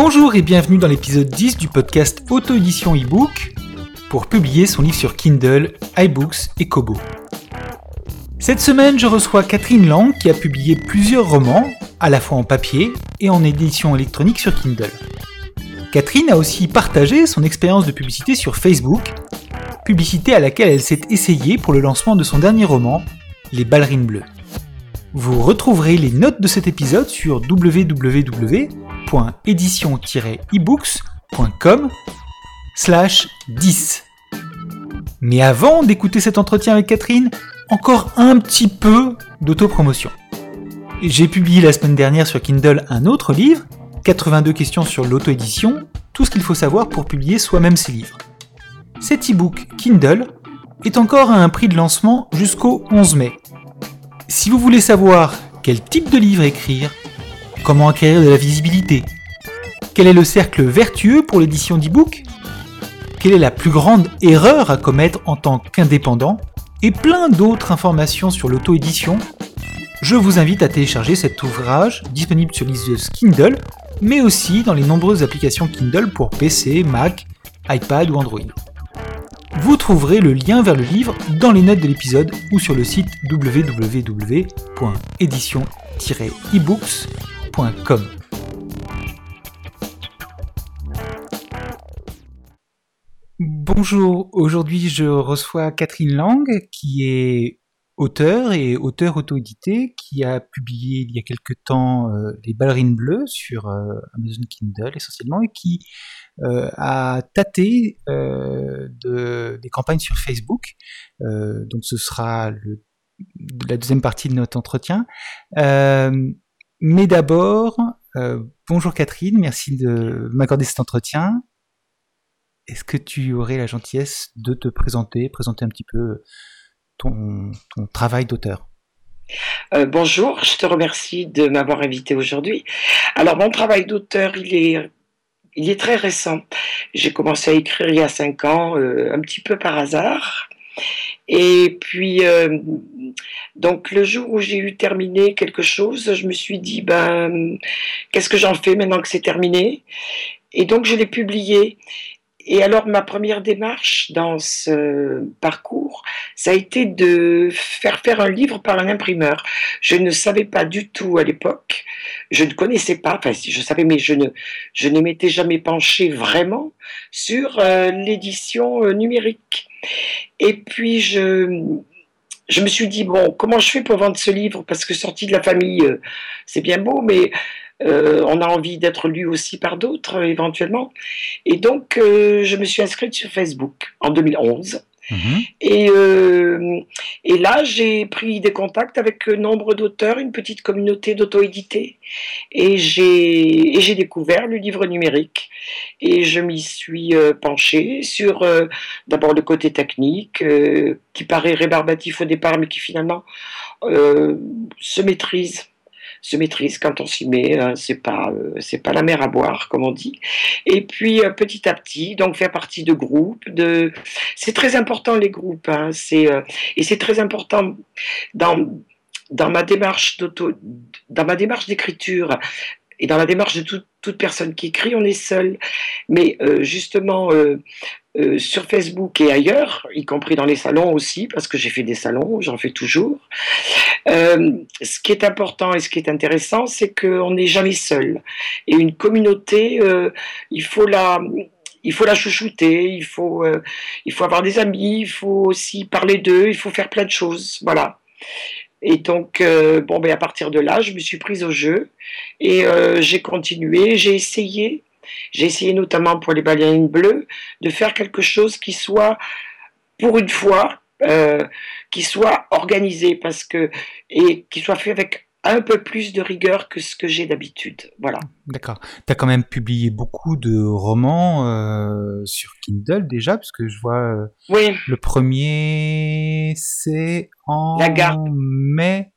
Bonjour et bienvenue dans l'épisode 10 du podcast Auto-édition e-book pour publier son livre sur Kindle, iBooks et Kobo. Cette semaine, je reçois Catherine Lang qui a publié plusieurs romans, à la fois en papier et en édition électronique sur Kindle. Catherine a aussi partagé son expérience de publicité sur Facebook, publicité à laquelle elle s'est essayée pour le lancement de son dernier roman, Les ballerines bleues. Vous retrouverez les notes de cet épisode sur www.édition-ebooks.com slash 10. Mais avant d'écouter cet entretien avec Catherine, encore un petit peu d'autopromotion. J'ai publié la semaine dernière sur Kindle un autre livre, 82 questions sur l'auto-édition, tout ce qu'il faut savoir pour publier soi-même ses livres. Cet e-book Kindle est encore à un prix de lancement jusqu'au 11 mai. Si vous voulez savoir quel type de livre écrire, comment acquérir de la visibilité, quel est le cercle vertueux pour l'édition d'e-book, quelle est la plus grande erreur à commettre en tant qu'indépendant, et plein d'autres informations sur l'auto-édition, je vous invite à télécharger cet ouvrage disponible sur liseuse Kindle, mais aussi dans les nombreuses applications Kindle pour PC, Mac, iPad ou Android. Vous trouverez le lien vers le livre dans les notes de l'épisode ou sur le site www.édition-ebooks.com. Bonjour, aujourd'hui je reçois Catherine Lang qui est auteur et auteur auto-édité qui a publié il y a quelque temps euh, Les ballerines bleues sur euh, Amazon Kindle essentiellement et qui euh, a tâté de, des campagnes sur Facebook. donc ce sera la deuxième partie de notre entretien. mais d'abord, bonjour Catherine, merci de m'accorder cet entretien. Est-ce que tu aurais la gentillesse de te présenter, présenter un petit peu ton, travail d'auteur? Euh, bonjour, je te remercie de m'avoir invité aujourd'hui. Alors mon travail d'auteur, il est, il est très récent. J'ai commencé à écrire il y a cinq ans, euh, un petit peu par hasard. Et puis, euh, donc le jour où j'ai eu terminé quelque chose, je me suis dit, ben, qu'est-ce que j'en fais maintenant que c'est terminé? Et donc je l'ai publié. Et alors, ma première démarche dans ce parcours, ça a été de faire faire un livre par un imprimeur. Je ne savais pas du tout à l'époque, je ne connaissais pas, enfin, je savais, mais je ne, je ne m'étais jamais penché vraiment sur euh, l'édition euh, numérique. Et puis, je, je me suis dit, bon, comment je fais pour vendre ce livre? Parce que sorti de la famille, euh, c'est bien beau, mais euh, on a envie d'être lu aussi par d'autres éventuellement. Et donc, euh, je me suis inscrite sur Facebook en 2011. Mhm. Et, euh, et là, j'ai pris des contacts avec nombre d'auteurs, une petite communauté d'auto-édités. Et j'ai, j'ai découvert le livre numérique. Et je m'y suis penchée sur d'abord le côté technique, qui paraît rébarbatif au départ, mais qui finalement se maîtrise se maîtrise quand on s'y met. Hein, c'est pas euh, c'est pas la mer à boire comme on dit. Et puis euh, petit à petit, donc faire partie de groupes. De c'est très important les groupes. Hein, c'est euh, et c'est très important dans dans ma démarche d'auto dans ma démarche d'écriture et dans la démarche de toute personne qui écrit, on est seul. Mais justement, euh, sur Facebook et ailleurs, y compris dans les salons aussi, parce que j'ai fait des salons, j'en fais toujours. Euh, ce qui est important et ce qui est intéressant, c'est qu'on n'est jamais seul. Et une communauté, euh, il faut la il faut la chouchouter, il faut, il faut avoir des amis, il faut aussi parler d'eux, il faut faire plein de choses, voilà. Et donc, bon, ben à partir de là, je me suis prise au jeu et j'ai continué, j'ai essayé j'ai essayé notamment pour les ballerines bleues de faire quelque chose qui soit, pour une fois, euh, qui soit organisé parce que et qui soit fait avec un peu plus de rigueur que ce que j'ai d'habitude. Voilà. D'accord. Tu as quand même publié beaucoup de romans euh, sur Kindle déjà, parce que je vois euh, oui. le premier c'est en mai.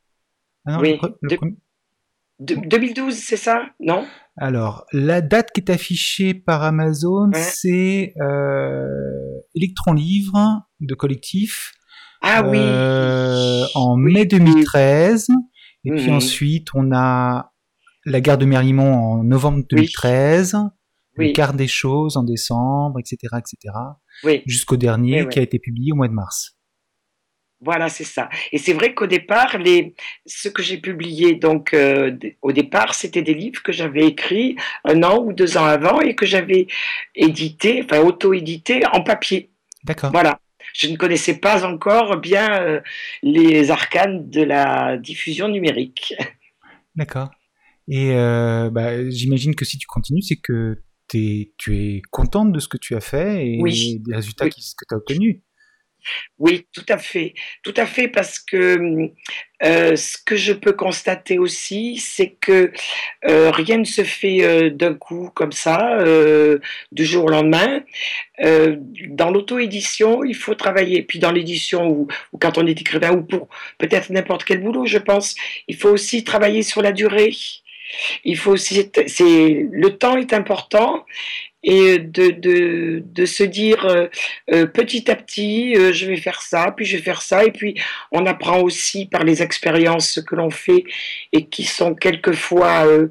Ah oui. 2012, c'est ça? Non? Alors, la date qui est affichée par Amazon, c'est euh, Electron Livre de collectif. Ah oui. Euh, en mai 2013. Et puis mhm. ensuite, on a La gare de Mérlimont en novembre 2013. Oui. Le quart des choses en décembre, etc., etc. Oui. Jusqu'au dernier oui. qui a été publié au mois de mars. Voilà, c'est ça. Et c'est vrai qu'au départ, les, ce que j'ai publié, donc euh, au départ, c'était des livres que j'avais écrits un an ou deux ans avant et que j'avais édité, enfin auto-édité en papier. D'accord. Voilà. Je ne connaissais pas encore bien euh, les arcanes de la diffusion numérique. D'accord. Et euh, bah, j'imagine que si tu continues, c'est que tu es contente de ce que tu as fait et Oui. des résultats Oui. que tu as obtenus. Oui, tout à fait, tout à fait, parce que euh, ce que je peux constater aussi, c'est que euh, rien ne se fait euh, d'un coup comme ça, du jour au lendemain. Dans l'auto-édition, il faut travailler. Puis dans l'édition ou, ou quand on est écrivain ou pour peut-être n'importe quel boulot, je pense, il faut aussi travailler sur la durée. Il faut aussi, c'est le temps est important et de, de, de se dire euh, euh, petit à petit, euh, je vais faire ça, puis je vais faire ça, et puis on apprend aussi par les expériences que l'on fait et qui sont quelquefois euh,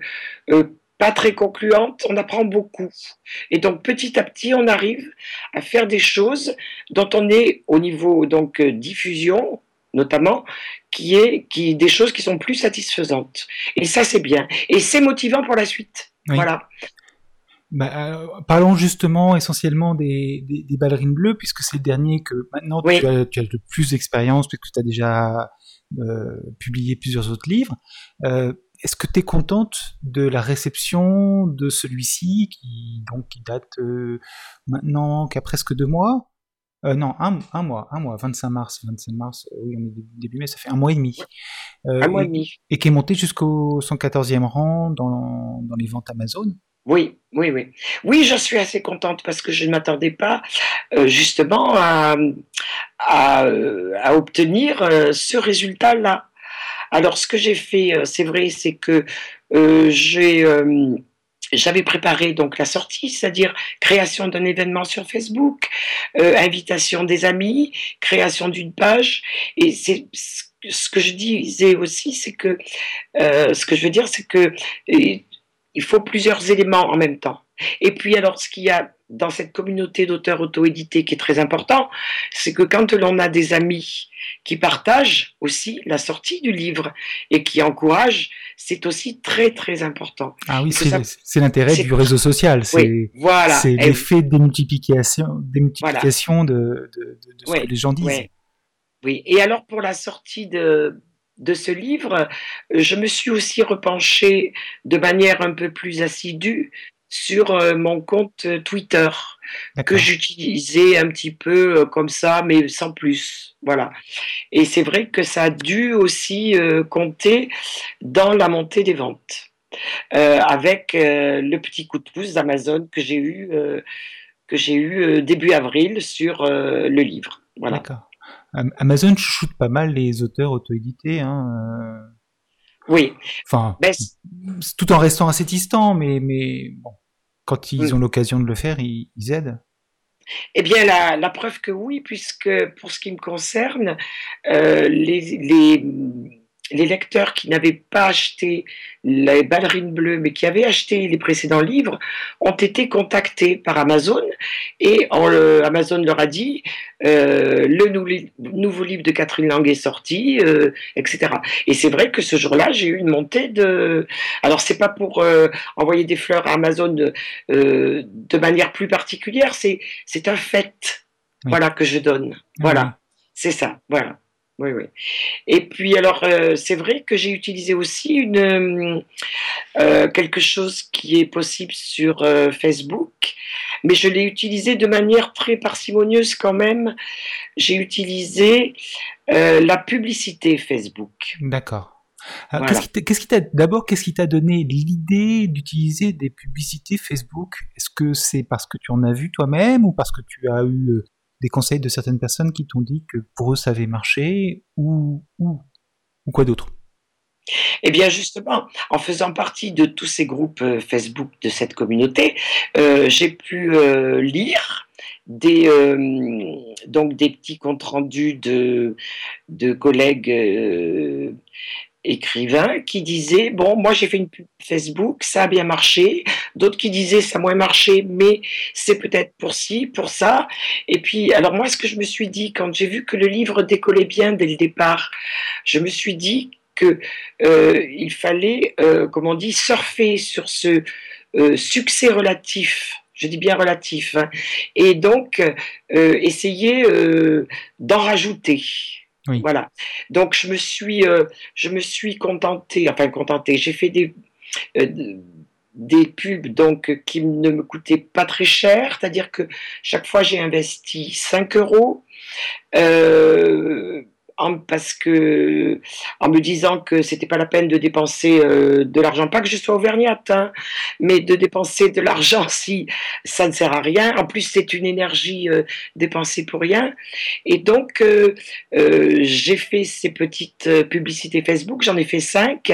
euh, pas très concluantes, on apprend beaucoup. Et donc petit à petit, on arrive à faire des choses dont on est au niveau donc euh, diffusion notamment qui est qui des choses qui sont plus satisfaisantes. Et ça c'est bien. Et c'est motivant pour la suite. Oui. voilà Bah, euh, parlons justement essentiellement des, des, des ballerines bleues, puisque c'est le dernier que maintenant Oui. tu, as, tu as le plus d'expérience, puisque tu as déjà euh, publié plusieurs autres livres. Euh, Est-ce que tu es contente de la réception de celui-ci, qui, donc, qui date euh, maintenant qu'à presque deux mois? Euh, non, un, un mois, un mois, 25 mars, 25 mars, euh, oui, on est début, mai, ça fait un mois et demi. Euh, un mois et, et demi et qui est monté jusqu'au 114e rang dans, dans les ventes Amazon. Oui, oui, oui. Oui, je suis assez contente parce que je ne m'attendais pas euh, justement à, euh, obtenir euh, ce résultat-là. Alors, ce que j'ai fait, c'est vrai, c'est que j'avais préparé donc la sortie, c'est-à-dire création d'un événement sur Facebook, invitation des amis, création d'une page. Et c'est ce que je disais aussi, c'est que ce que je veux dire, c'est que il faut plusieurs éléments en même temps. Et puis alors, ce qu'il y a dans cette communauté d'auteurs auto-édités qui est très important, c'est que quand l'on a des amis qui partagent aussi la sortie du livre et qui encouragent, c'est aussi très très important. Ah oui, c'est l'intérêt du réseau social. C'est Oui, voilà. c'est Eh l'effet de démultiplication, démultiplication de, de, de- de ce que les gens disent. Oui, et alors pour la sortie de, de ce livre, je me suis aussi repenchée de manière un peu plus assidue sur euh, mon compte euh, Twitter que j'utilisais un petit peu euh, comme ça, mais sans plus. Voilà. Et c'est vrai que ça a dû aussi euh, compter dans la montée des ventes, euh, avec euh, le petit coup de pouce d'Amazon que j'ai eu, que j'ai eu début avril sur le livre. Voilà. D'accord. Am- Amazon chouchoute pas mal les auteurs auto-édités. Hein, euh, Oui, Enfin, ben, tout en restant assez distant, mais, mais bon, quand ils Mm. ont l'occasion de le faire, ils, ils aident. eh bien la, la preuve que oui, puisque pour ce qui me concerne, euh, les, les, les lecteurs qui n'avaient pas acheté les ballerines bleues, mais qui avaient acheté les précédents livres, ont été contactés par Amazon et le- Amazon leur a dit euh, le nou- nouveau livre de Catherine Lang est sorti, euh, etc. Et c'est vrai que ce jour-là, j'ai eu une montée de. Alors c'est pas pour euh, envoyer des fleurs à Amazon de manière plus particulière, c'est c'est un fait, Oui. voilà que je donne, voilà. C'est ça, voilà. Oui, oui. Et puis alors, euh, c'est vrai que j'ai utilisé aussi une euh, euh, quelque chose qui est possible sur euh, Facebook, mais je l'ai utilisé de manière très parcimonieuse quand même. J'ai utilisé la publicité Facebook. D'accord. Voilà. Qu'est-ce qui t'a- d'abord qu'est-ce qui t'a donné l'idée d'utiliser des publicités Facebook? Est-ce que c'est parce que tu en as vu toi-même ou parce que tu as eu des conseils de certaines personnes qui t'ont dit que pour eux ça avait marché ou quoi d'autre? Eh bien, justement, en faisant partie de tous ces groupes euh, Facebook de cette communauté, euh, j'ai pu euh, lire des, donc des petits comptes rendus de, collègues écrivains qui disaient bon moi j'ai fait une pub Facebook ça a bien marché. D'autres qui disaient ça a moins marché mais c'est peut-être pour ci pour ça. Et puis alors moi ce que je me suis dit quand j'ai vu que le livre décollait bien dès le départ je me suis dit que euh, il fallait euh, comme on dit surfer sur ce euh, succès relatif. Je dis bien relatif, hein, et donc euh, essayer euh, d'en rajouter. Voilà. Donc je me suis, euh, je me suis contentée, enfin contentée. J'ai fait des des pubs donc qui ne me coûtaient pas très cher, c'est-à-dire que chaque fois j'ai investi 5 euros parce que en me disant que c'était pas la peine de dépenser euh, de l'argent, pas que je sois auvergnate, hein, mais de dépenser de l'argent si ça ne sert à rien. En plus, c'est une énergie euh, dépensée pour rien. Et donc, euh, j'ai fait ces petites publicités Facebook, j'en ai fait cinq,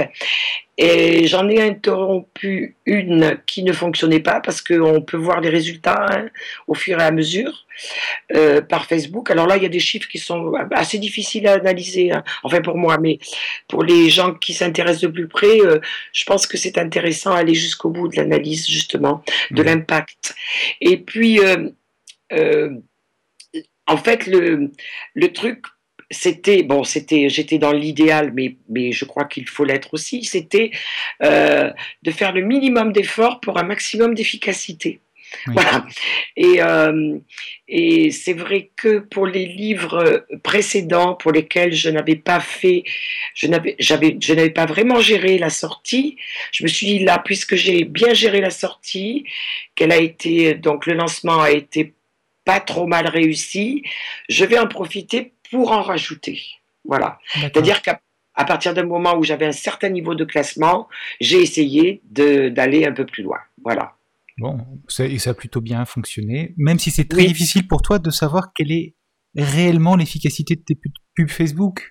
et j'en ai interrompu une qui ne fonctionnait pas parce qu'on peut voir les résultats hein, au fur et à mesure euh, par Facebook. Alors là, il y a des chiffres qui sont assez difficiles à analyser, hein. enfin pour moi, mais pour les gens qui s'intéressent de plus près, euh, je pense que c'est intéressant d'aller jusqu'au bout de l'analyse justement de mmh. l'impact. Et puis, euh, en fait, le, le truc c'était bon, c'était, j'étais dans l'idéal, mais mais je crois qu'il faut l'être aussi. C'était euh, de faire le minimum d'efforts pour un maximum d'efficacité. Voilà. Et, euh, et c'est vrai que pour les livres précédents pour lesquels je n'avais pas fait, je n'avais, j'avais, je n'avais pas vraiment géré la sortie, je me suis dit là, puisque j'ai bien géré la sortie, qu'elle a été, donc le lancement a été pas trop mal réussi, je vais en profiter pour en rajouter. Voilà. C'est-à-dire qu'à partir d'un moment où j'avais un certain niveau de classement, j'ai essayé d'aller un peu plus loin. Voilà. Bon, et ça a plutôt bien fonctionné, même si c'est très difficile pour toi de savoir quelle est réellement l'efficacité de tes pubs Facebook.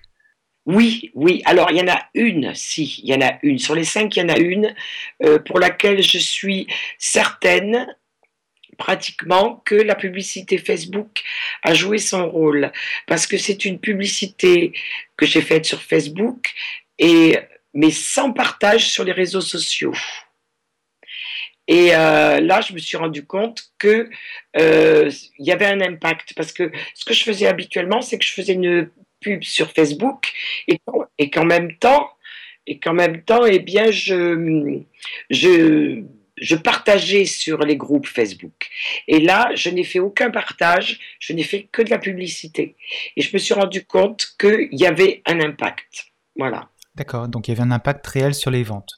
Oui, oui. Alors, il y en a une, si, il y en a une. Sur les cinq, il y en a une euh, pour laquelle je suis certaine pratiquement que la publicité Facebook a joué son rôle parce que c'est une publicité que j'ai faite sur Facebook et mais sans partage sur les réseaux sociaux. Et euh, là, je me suis rendu compte que euh, il y avait un impact parce que ce que je faisais habituellement, c'est que je faisais une pub sur Facebook et, et qu'en même temps, et qu'en même temps, eh bien, je, je je partageais sur les groupes Facebook. Et là, je n'ai fait aucun partage, je n'ai fait que de la publicité. Et je me suis rendu compte qu'il y avait un impact. Voilà. D'accord, donc il y avait un impact réel sur les ventes.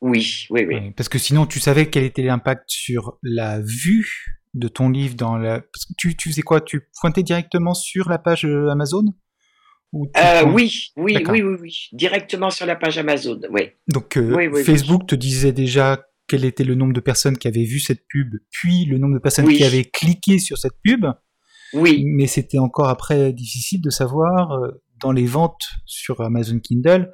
Oui, oui, oui. Parce que sinon, tu savais quel était l'impact sur la vue de ton livre dans la. Parce que tu, tu faisais quoi? Tu pointais directement sur la page euh, Amazon? Euh, oui, oui, oui, oui, oui, directement sur la page Amazon, oui. Donc euh, Facebook te disait déjà quel était le nombre de personnes qui avaient vu cette pub, puis le nombre de personnes qui avaient cliqué sur cette pub. Oui. Mais c'était encore après difficile de savoir euh, dans les ventes sur Amazon Kindle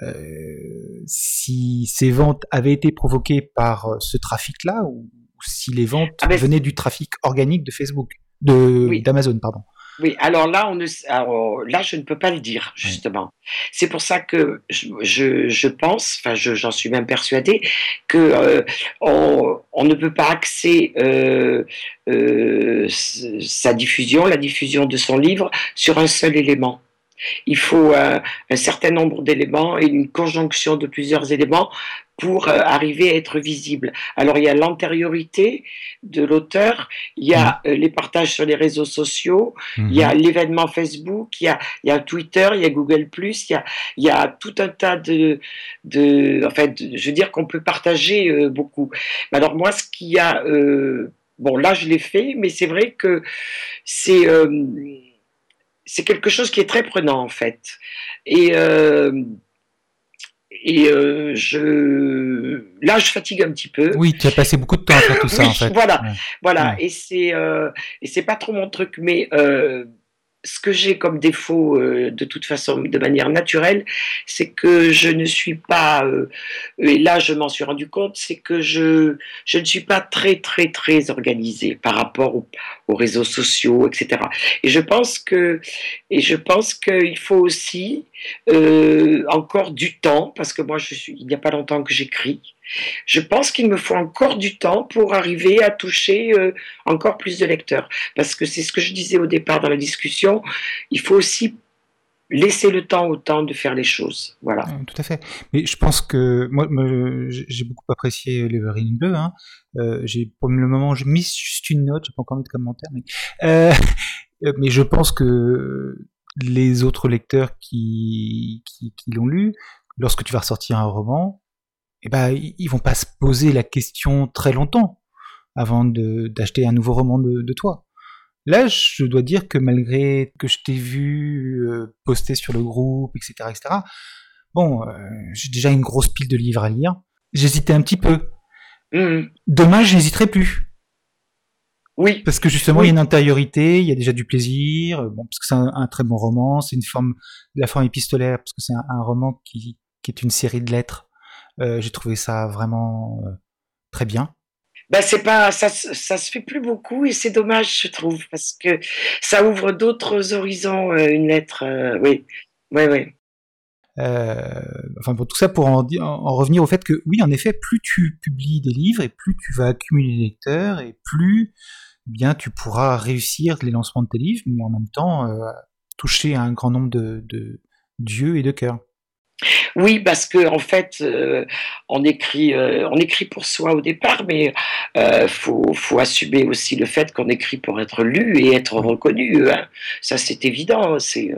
euh, si ces ventes avaient été provoquées par euh, ce trafic-là ou, si les ventes ah, venaient du trafic organique de Facebook, de d'Amazon, pardon. Oui, alors là, on ne, là, je ne peux pas le dire, justement. C'est pour ça que je, je, pense, enfin, j'en suis même persuadé, que euh, on, ne peut pas axer euh, euh, sa diffusion, la diffusion de son livre, sur un seul élément. Il faut un certain nombre d'éléments et une conjonction de plusieurs éléments pour euh, arriver à être visible. Alors il y a l'antériorité de l'auteur, il y a mm. euh, les partages sur les réseaux sociaux, il y a mm-hmm. l'événement Facebook, il y a, il y a Twitter, il y a Google il y a, il y a tout un tas de, de en fait, je veux dire qu'on peut partager euh, beaucoup. Alors moi, ce qu'il y a, bon là je l'ai fait, mais c'est vrai que c'est c'est quelque chose qui est très prenant en fait. Et et euh, je là je fatigue un petit peu. Oui, tu as passé beaucoup de temps à faire tout ça en fait. Voilà, voilà. Et c'est euh, et c'est pas trop mon truc, mais euh, ce que j'ai comme défaut euh, de toute façon, de manière naturelle, c'est que je ne suis pas, euh, et là je m'en suis rendu compte, c'est que je, je ne suis pas très très très organisée par rapport aux réseaux sociaux, etc. Et je pense que, et je pense qu'il faut aussi euh, encore du temps, parce que moi je suis, il n'y a pas longtemps que j'écris. Je pense qu'il me faut encore du temps pour arriver à toucher euh, encore plus de lecteurs. Parce que c'est ce que je disais au départ dans la discussion, il faut aussi laisser le temps au temps de faire les choses. Voilà. tout à fait. Mais je pense que moi, j'ai beaucoup apprécié l'Everine Bleu. Hein. Euh, j'ai pour le moment, j'ai mis juste une note. J'ai pas encore mis de commentaire, mais euh, je pense que les autres lecteurs qui qui, qui l'ont lu, lorsque tu vas ressortir un roman, eh ben, ils vont pas se poser la question très longtemps avant d'acheter un nouveau roman de, toi. Là, je dois dire que malgré que je t'ai vu euh, poster sur le groupe, etc., etc., bon, euh, j'ai déjà une grosse pile de livres à lire. J'hésitais un petit peu. Mmh. Demain, j'hésiterai plus. Oui. Parce que justement, il y a une intériorité, il y a déjà du plaisir, bon, parce que c'est un, très bon roman, c'est une forme, la forme épistolaire, parce que c'est un, roman qui, qui, est une série de lettres euh, j'ai trouvé ça vraiment euh, très bien. Ben c'est pas ça, ça se fait plus beaucoup et c'est dommage je trouve parce que ça ouvre d'autres horizons euh, une lettre oui oui oui enfin pour tout ça pour en, en, revenir au fait que oui en effet plus tu publies des livres et plus tu vas accumuler des lecteurs et plus eh bien tu pourras réussir les lancements de tes livres mais en même temps toucher un grand nombre de, de d'yeux et de cœurs. Oui, parce que en fait, euh, on écrit, euh, on écrit pour soi au départ, mais euh, faut, faut assumer aussi le fait qu'on écrit pour être lu et être reconnu. Hein. Ça, c'est évident. C'est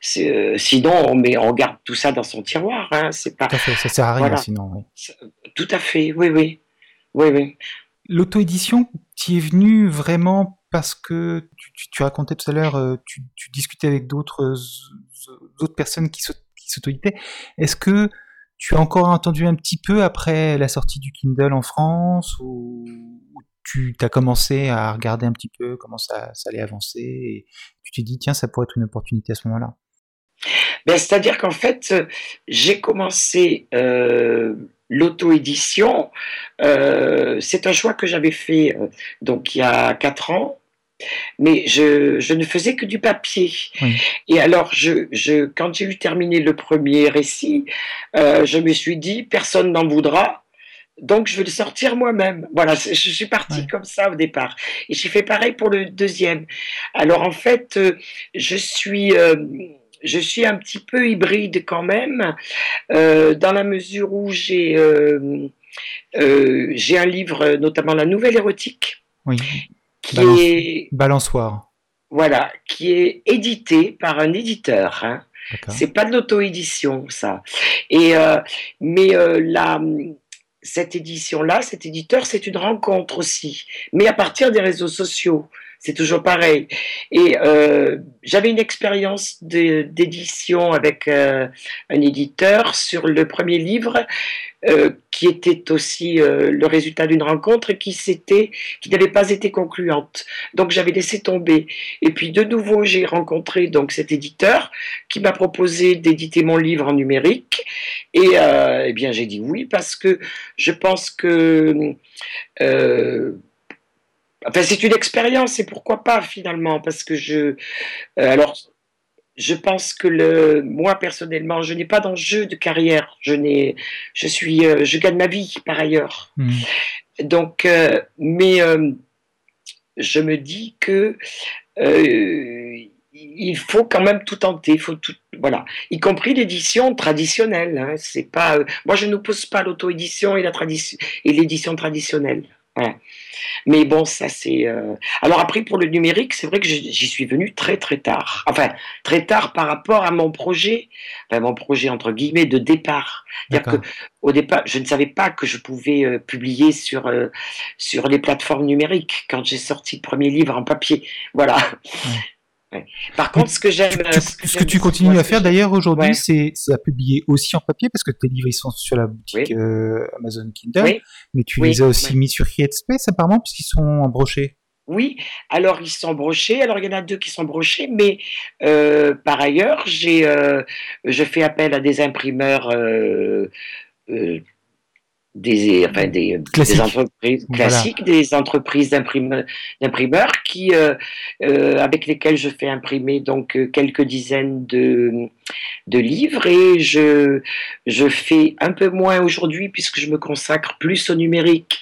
sinon, on, met, on garde tout ça dans son tiroir. Hein. C'est pas. Tout à fait, ça sert à rien sinon. Tout à fait, oui, oui, oui, oui. L'auto-édition, tu es venu vraiment parce que tu, tu, racontais tout à l'heure, tu, tu, discutais avec d'autres d'autres personnes qui se est-ce que tu as encore entendu un petit peu après la sortie du Kindle en France ou tu as commencé à regarder un petit peu comment ça, allait avancer et tu t'es dit tiens ça pourrait être une opportunité à ce moment-là? Ben, C'est-à-dire qu'en fait j'ai commencé euh, l'auto-édition, euh, c'est un choix que j'avais fait euh, donc il y a quatre ans mais je, je, ne faisais que du papier. Et alors, je, je, quand j'ai eu terminé le premier récit, euh, je me suis dit, personne n'en voudra, donc je vais le sortir moi-même. Voilà, je suis partie comme ça au départ. Et j'ai fait pareil pour le deuxième. Alors en fait, euh, je suis... Euh, je suis un petit peu hybride quand même, dans la mesure où j'ai j'ai un livre, notamment la nouvelle érotique, oui qui est balançoire. Voilà, qui est édité par un éditeur. Hein. C'est pas de l'auto-édition, ça. Et euh, mais euh, la, cette édition-là, cet éditeur, c'est une rencontre aussi, mais à partir des réseaux sociaux. C'est toujours pareil. Et euh, j'avais une expérience d'édition avec euh, un éditeur sur le premier livre euh, qui était aussi le résultat d'une rencontre qui n'avait pas été concluante. Donc j'avais laissé tomber. Et puis de nouveau j'ai rencontré donc cet éditeur qui m'a proposé d'éditer mon livre en numérique. Et eh bien j'ai dit oui parce que je pense que Enfin, c'est une expérience et pourquoi pas finalement parce que je alors je pense que le, moi personnellement, je n'ai pas d'enjeu de carrière. Je n'ai, je suis, euh, je gagne ma vie par ailleurs. Hmm. Donc, euh, mais euh, je me dis que il faut quand même tout tenter. Il faut tout, voilà, y compris l'édition traditionnelle. Hein. c'est pas, moi je n'oppose pas l'auto-édition et la tradition et l'édition traditionnelle. Mais bon, ça c'est. Euh, alors après, pour le numérique, c'est vrai que j'y suis venu très très tard. Enfin, très tard par rapport à mon projet, enfin mon projet entre guillemets de départ. C'est-à-dire que au départ, je ne savais pas que je pouvais euh, publier sur euh, sur les plateformes numériques quand j'ai sorti le premier livre en papier. Voilà. Par contre, ce que j'aime. Ce, que, tu continues à faire d'ailleurs aujourd'hui, c'est à publier aussi en papier parce que tes livres ils sont sur la boutique euh, Amazon Kindle, mais tu les as aussi mis sur Create Space apparemment puisqu'ils sont en brochet. Oui, alors ils sont brochés. Alors il y en a deux qui sont brochés, mais euh, par ailleurs, j'ai, euh, je fais appel à des imprimeurs, euh, euh, des, enfin, des, entreprises Voilà. classiques, des entreprises d'imprim- d'imprimeurs qui, euh, euh, avec lesquelles je fais imprimer donc euh, quelques dizaines de, de livres et je, je fais un peu moins aujourd'hui puisque je me consacre plus au numérique.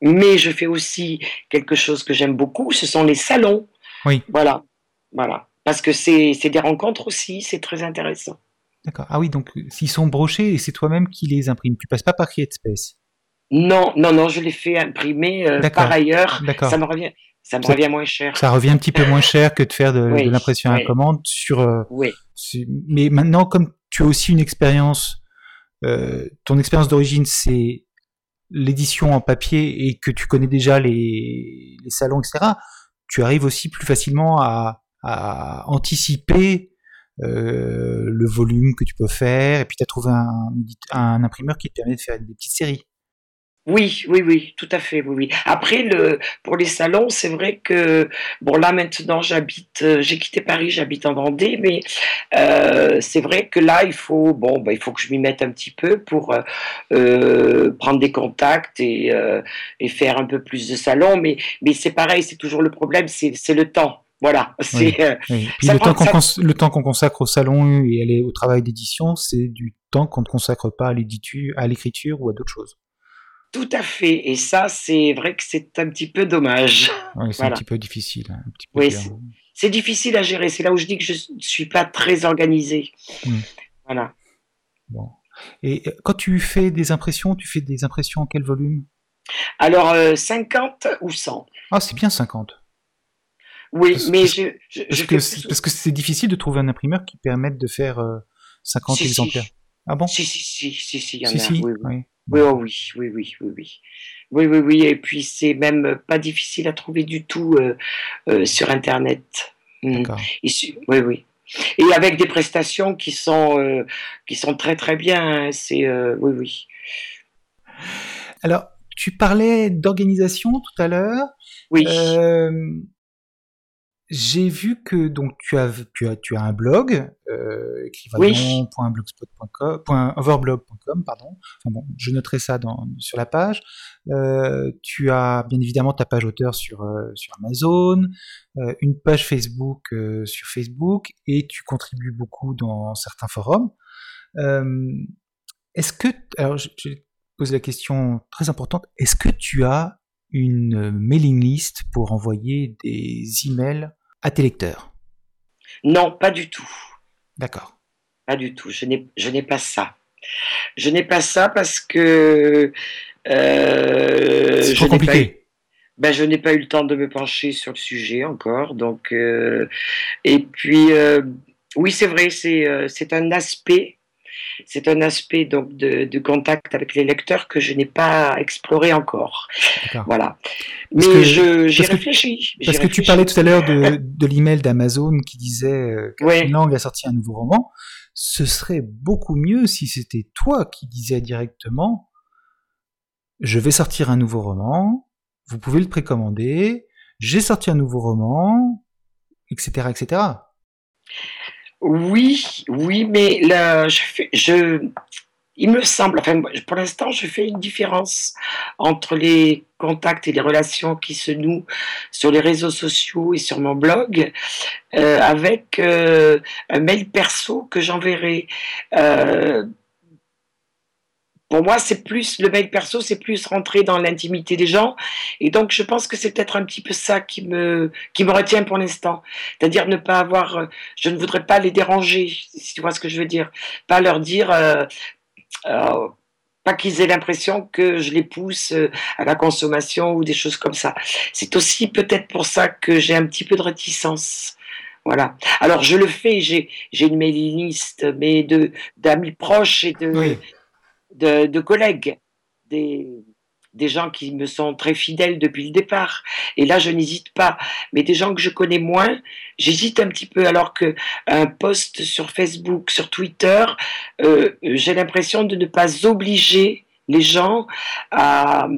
Mais je fais aussi quelque chose que j'aime beaucoup, ce sont les salons. Oui. Voilà, voilà. Parce que c'est des rencontres aussi, c'est très intéressant. D'accord. Ah oui, donc euh, s'ils sont brochés et c'est toi-même qui les imprimes, tu passes pas par CreateSpace. Non, non, non, je les fais imprimer euh, par ailleurs. D'accord. Ça me revient, ça me Ça- revient moins cher. Ça revient un petit peu moins cher que de faire de, Oui, de l'impression à commande sur. euh, Oui, mais maintenant, comme tu as aussi une expérience, euh, ton expérience d'origine, c'est l'édition en papier et que tu connais déjà les, les salons, etc. Tu arrives aussi plus facilement à, à anticiper le volume que tu peux faire et puis tu as trouvé un, un imprimeur qui te permet de faire des petites séries. oui, oui, oui, tout à fait, oui. Après, le, pour les salons, c'est vrai que, bon, là maintenant, j'habite, euh, j'ai quitté Paris, j'habite en Vendée, mais euh, c'est vrai que là, il faut, bon, bah, il faut que je m'y mette un petit peu pour euh, euh, prendre des contacts et, euh, et faire un peu plus de salons, mais, mais c'est pareil, c'est toujours le problème, c'est le temps. Voilà, euh, Oui. Ça le, temps qu'on ça- consacre au salon et aller au travail d'édition, c'est du temps qu'on ne consacre pas à l'écriture ou à d'autres choses. tout à fait. Et ça, c'est vrai que c'est un petit peu dommage. Oui, c'est Voilà. un petit peu difficile. un petit peu Oui, c'est- difficile à gérer. C'est là où je dis que je ne suis pas très organisée. Hmm. Voilà. Bon. Et euh, quand tu fais des impressions, tu fais des impressions en quel volume? Alors, euh, 50 ou 100 Ah, c'est bien 50. Oui, Parce- mais parce- je, je, Parce je que plus- parce que c'est difficile de trouver un imprimeur qui permette de faire euh, 50 Si, si. exemplaires. Ah bon? Si, si, si, si, si, il y en a. Oui, oui. oui. Oui, oh oui, oui, oui, oui, oui. Oui, oui, oui. Et puis, c'est même pas difficile à trouver du tout euh, euh, sur Internet. Su- Oui, oui. Et avec des prestations qui sont, euh, qui sont très, très bien. hein. C'est, euh, oui, oui. Alors, tu parlais d'organisation tout à l'heure. Oui. J'ai vu que donc tu as tu as tu as un blog euh, overblog.com pardon. Enfin bon, je noterai ça dans sur la page. Euh, tu as bien évidemment ta page auteur sur euh, sur Amazon, euh, une page Facebook sur Facebook et tu contribues beaucoup dans certains forums. Est-ce que alors je, je pose la question très importante. Est-ce que tu as une mailing list pour envoyer des emails à tes lecteurs? Non, pas du tout. D'accord. Pas du tout. Je n'ai, je n'ai pas ça. Je n'ai pas ça parce que euh, C'est je trop n'ai pas eu- compliqué. ben, je n'ai pas eu le temps de me pencher sur le sujet encore. Donc, euh, et puis, euh, oui, c'est vrai, c'est, c'est un aspect, c'est un aspect donc de, de contact avec les lecteurs que je n'ai pas exploré encore. Voilà. Parce Mais que- je, j'y parce que- réfléchis. Parce que tu parlais tout à l'heure de, de l'email d'Amazon qui disait euh, Ouais. Catherine Lang a sorti un nouveau roman. Ce serait beaucoup mieux si c'était toi qui disais directement Je vais sortir un nouveau roman, vous pouvez le précommander, j'ai sorti un nouveau roman, etc. etc. Oui, oui, mais là, je je, il me semble, enfin, pour l'instant, je fais une différence entre les contacts et les relations qui se nouent sur les réseaux sociaux et sur mon blog, euh, avec euh, un mail perso que j'enverrai. Euh, pour moi, c'est plus le mail perso, c'est plus rentrer dans l'intimité des gens, et donc je pense que c'est peut-être un petit peu ça qui me qui me retient pour l'instant, c'est-à-dire ne pas avoir euh, je ne voudrais pas les déranger, si tu vois ce que je veux dire. Pas leur dire, euh, euh, pas qu'ils aient l'impression que je les pousse à la consommation ou des choses comme ça. C'est aussi peut-être pour ça que j'ai un petit peu de réticence. Voilà. Alors je le fais, j'ai une mailing list, mais de d'amis proches et de. De, de collègues, des, des gens qui me sont très fidèles depuis le départ. Et là, je n'hésite pas. Mais des gens que je connais moins, j'hésite un petit peu. Alors que un post sur Facebook, sur Twitter, euh, j'ai l'impression de ne pas obliger les gens à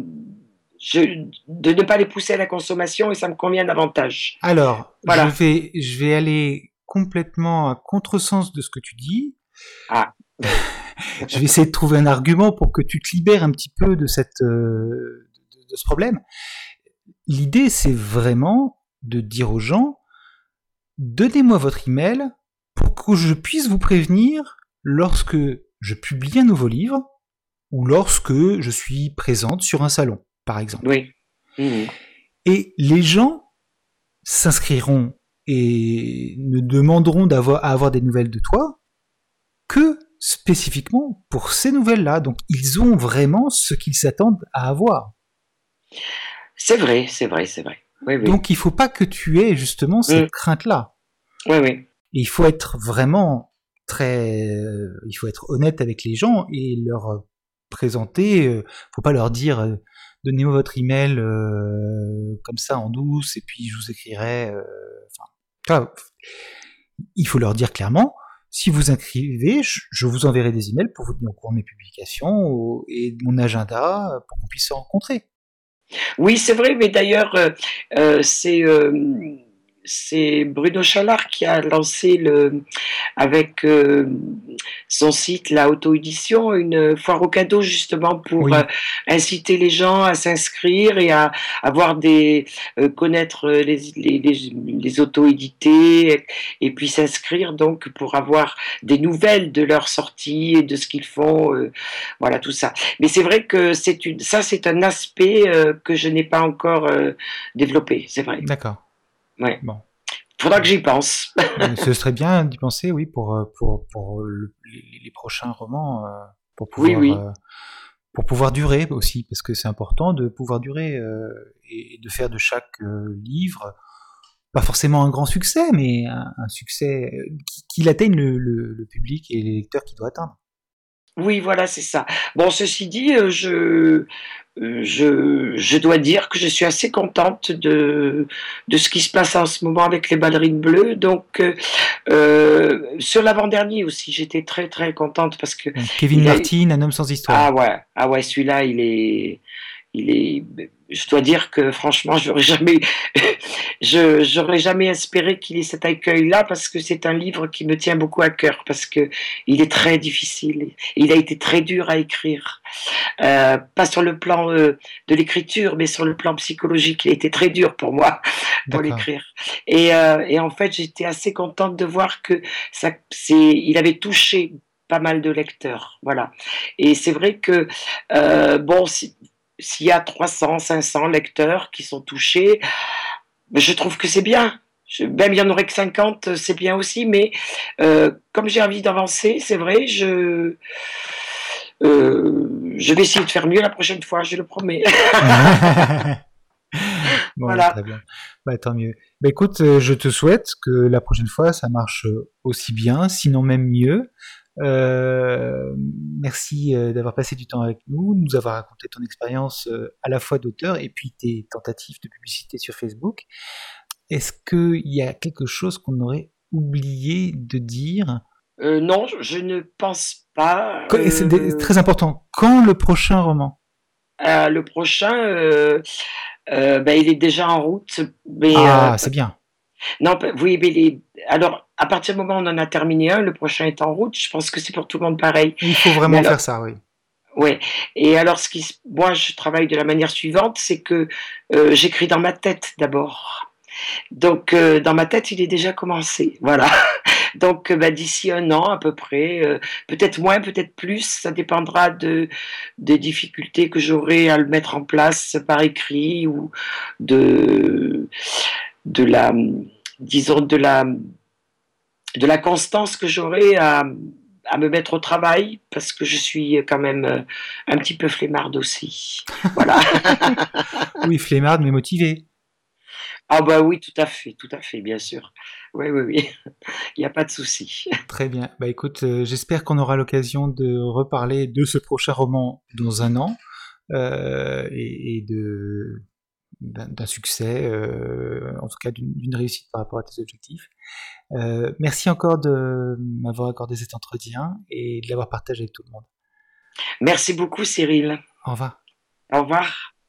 de ne pas les pousser à la consommation et ça me convient davantage. Alors, je, vais, je vais aller complètement à contresens de ce que tu dis. Ah. je vais essayer de trouver un argument pour que tu te libères un petit peu de, cette, euh, de, ce problème. L'idée, c'est vraiment de dire aux gens, donnez-moi votre email pour que je puisse vous prévenir lorsque je publie un nouveau livre ou lorsque je suis présente sur un salon, par exemple. Oui. Mmh. Et les gens s'inscriront et ne demanderont d'avoir, à avoir des nouvelles de toi que spécifiquement pour ces nouvelles-là. Donc ils ont vraiment ce qu'ils s'attendent à avoir. C'est vrai, c'est vrai, c'est vrai. Donc il faut pas que tu aies justement cette mm. crainte-là. Oui, oui. il faut être vraiment très, euh, il faut être honnête avec les gens et leur présenter. Euh, faut pas leur dire euh, donnez-moi votre email comme ça en douce et puis je vous écrirai. Enfin, il faut leur dire clairement si vous inscrivez, je, vous enverrai des emails pour vous tenir au courant de mes publications et de mon agenda pour qu'on puisse se rencontrer. Oui, c'est vrai, mais d'ailleurs, euh, euh, c'est euh, c'est Bruno Chalard qui a lancé le, avec euh, son site, la auto-édition, une foire au cadeau justement pour euh, inciter les gens à s'inscrire et à avoir des, euh, connaître les, les, les, auto-édités et puis s'inscrire donc pour avoir des nouvelles de leur sortie et de ce qu'ils font, voilà tout ça. Mais c'est vrai que c'est une, ça c'est un aspect que je n'ai pas encore développé, c'est vrai. D'accord. Ouais. Bon. Faudra que j'y pense. Ce serait bien d'y penser, oui, pour, euh, pour, pour les, prochains romans, euh, pour pouvoir, oui, euh, pour pouvoir durer aussi, parce que c'est important de pouvoir durer et de faire de chaque livre, pas forcément un grand succès, mais un, succès qu'il atteigne le, le, public et les lecteurs qu'il doit atteindre. Oui, voilà, c'est ça. Bon, ceci dit, je, je, je, dois dire que je suis assez contente de, de ce qui se passe en ce moment avec les ballerines bleues. Donc, euh, sur l'avant-dernier aussi, j'étais très très contente parce que. Kevin Martin, un homme sans histoire. Ah ouais, ah ouais, celui-là, il est, il est, je dois dire que franchement, j'aurais jamais, je j'aurais jamais espéré qu'il ait cet accueil-là parce que c'est un livre qui me tient beaucoup à cœur parce que il est très difficile, il a été très dur à écrire, euh, pas sur le plan euh, de l'écriture, mais sur le plan psychologique, il a été très dur pour moi pour l'écrire. Et, euh, et en fait, j'étais assez contente de voir que ça, c'est, il avait touché pas mal de lecteurs, voilà. Et c'est vrai que bon, si, s'il y a 300, 500 lecteurs qui sont touchés, je trouve que c'est bien. même il y en aurait que 50, c'est bien aussi, mais euh, comme j'ai envie d'avancer, c'est vrai, je, euh, je vais essayer de faire mieux la prochaine fois, je le promets. voilà. Très bien. Bah, tant mieux. Bah, écoute, euh, je te souhaite que la prochaine fois, ça marche aussi bien, sinon même mieux. Euh, merci euh, d'avoir passé du temps avec nous, nous avoir raconté ton expérience euh, à la fois d'auteur et puis tes tentatives de publicité sur Facebook. Est-ce qu'il y a quelque chose qu'on aurait oublié de dire? Non, je ne pense pas. C'est très important. Quand le prochain roman? Le prochain, ben, il est déjà en route. Mais, ah, c'est bien. Non, oui, mais les... alors à partir du moment où on en a terminé un, le prochain est en route. Je pense que c'est pour tout le monde pareil. Il faut vraiment faire ça, oui. Oui. Et alors, ce qui, moi, je travaille de la manière suivante, c'est que euh, j'écris dans ma tête d'abord. Donc, euh, dans ma tête, il est déjà commencé. Voilà. Donc, bah, d'ici un an à peu près, euh, peut-être moins, peut-être plus, ça dépendra de des difficultés que j'aurai à le mettre en place par écrit ou de de la, disons, de la, de la constance que j'aurai à, à me mettre au travail parce que je suis quand même euh, un petit peu flemmarde aussi. Voilà. oui, flemmarde mais motivée. Ah bah oui, tout à fait, tout à fait, bien sûr. Oui, oui, oui. Il n'y a pas de souci. Très bien. Bah écoute, euh, j'espère qu'on aura l'occasion de reparler de ce prochain roman dans un an euh, et, de d'un succès, euh, en tout cas d'une réussite par rapport à tes objectifs. Euh, merci encore de m'avoir accordé cet entretien et de l'avoir partagé avec tout le monde. Merci beaucoup Cyril. Au revoir. Au revoir.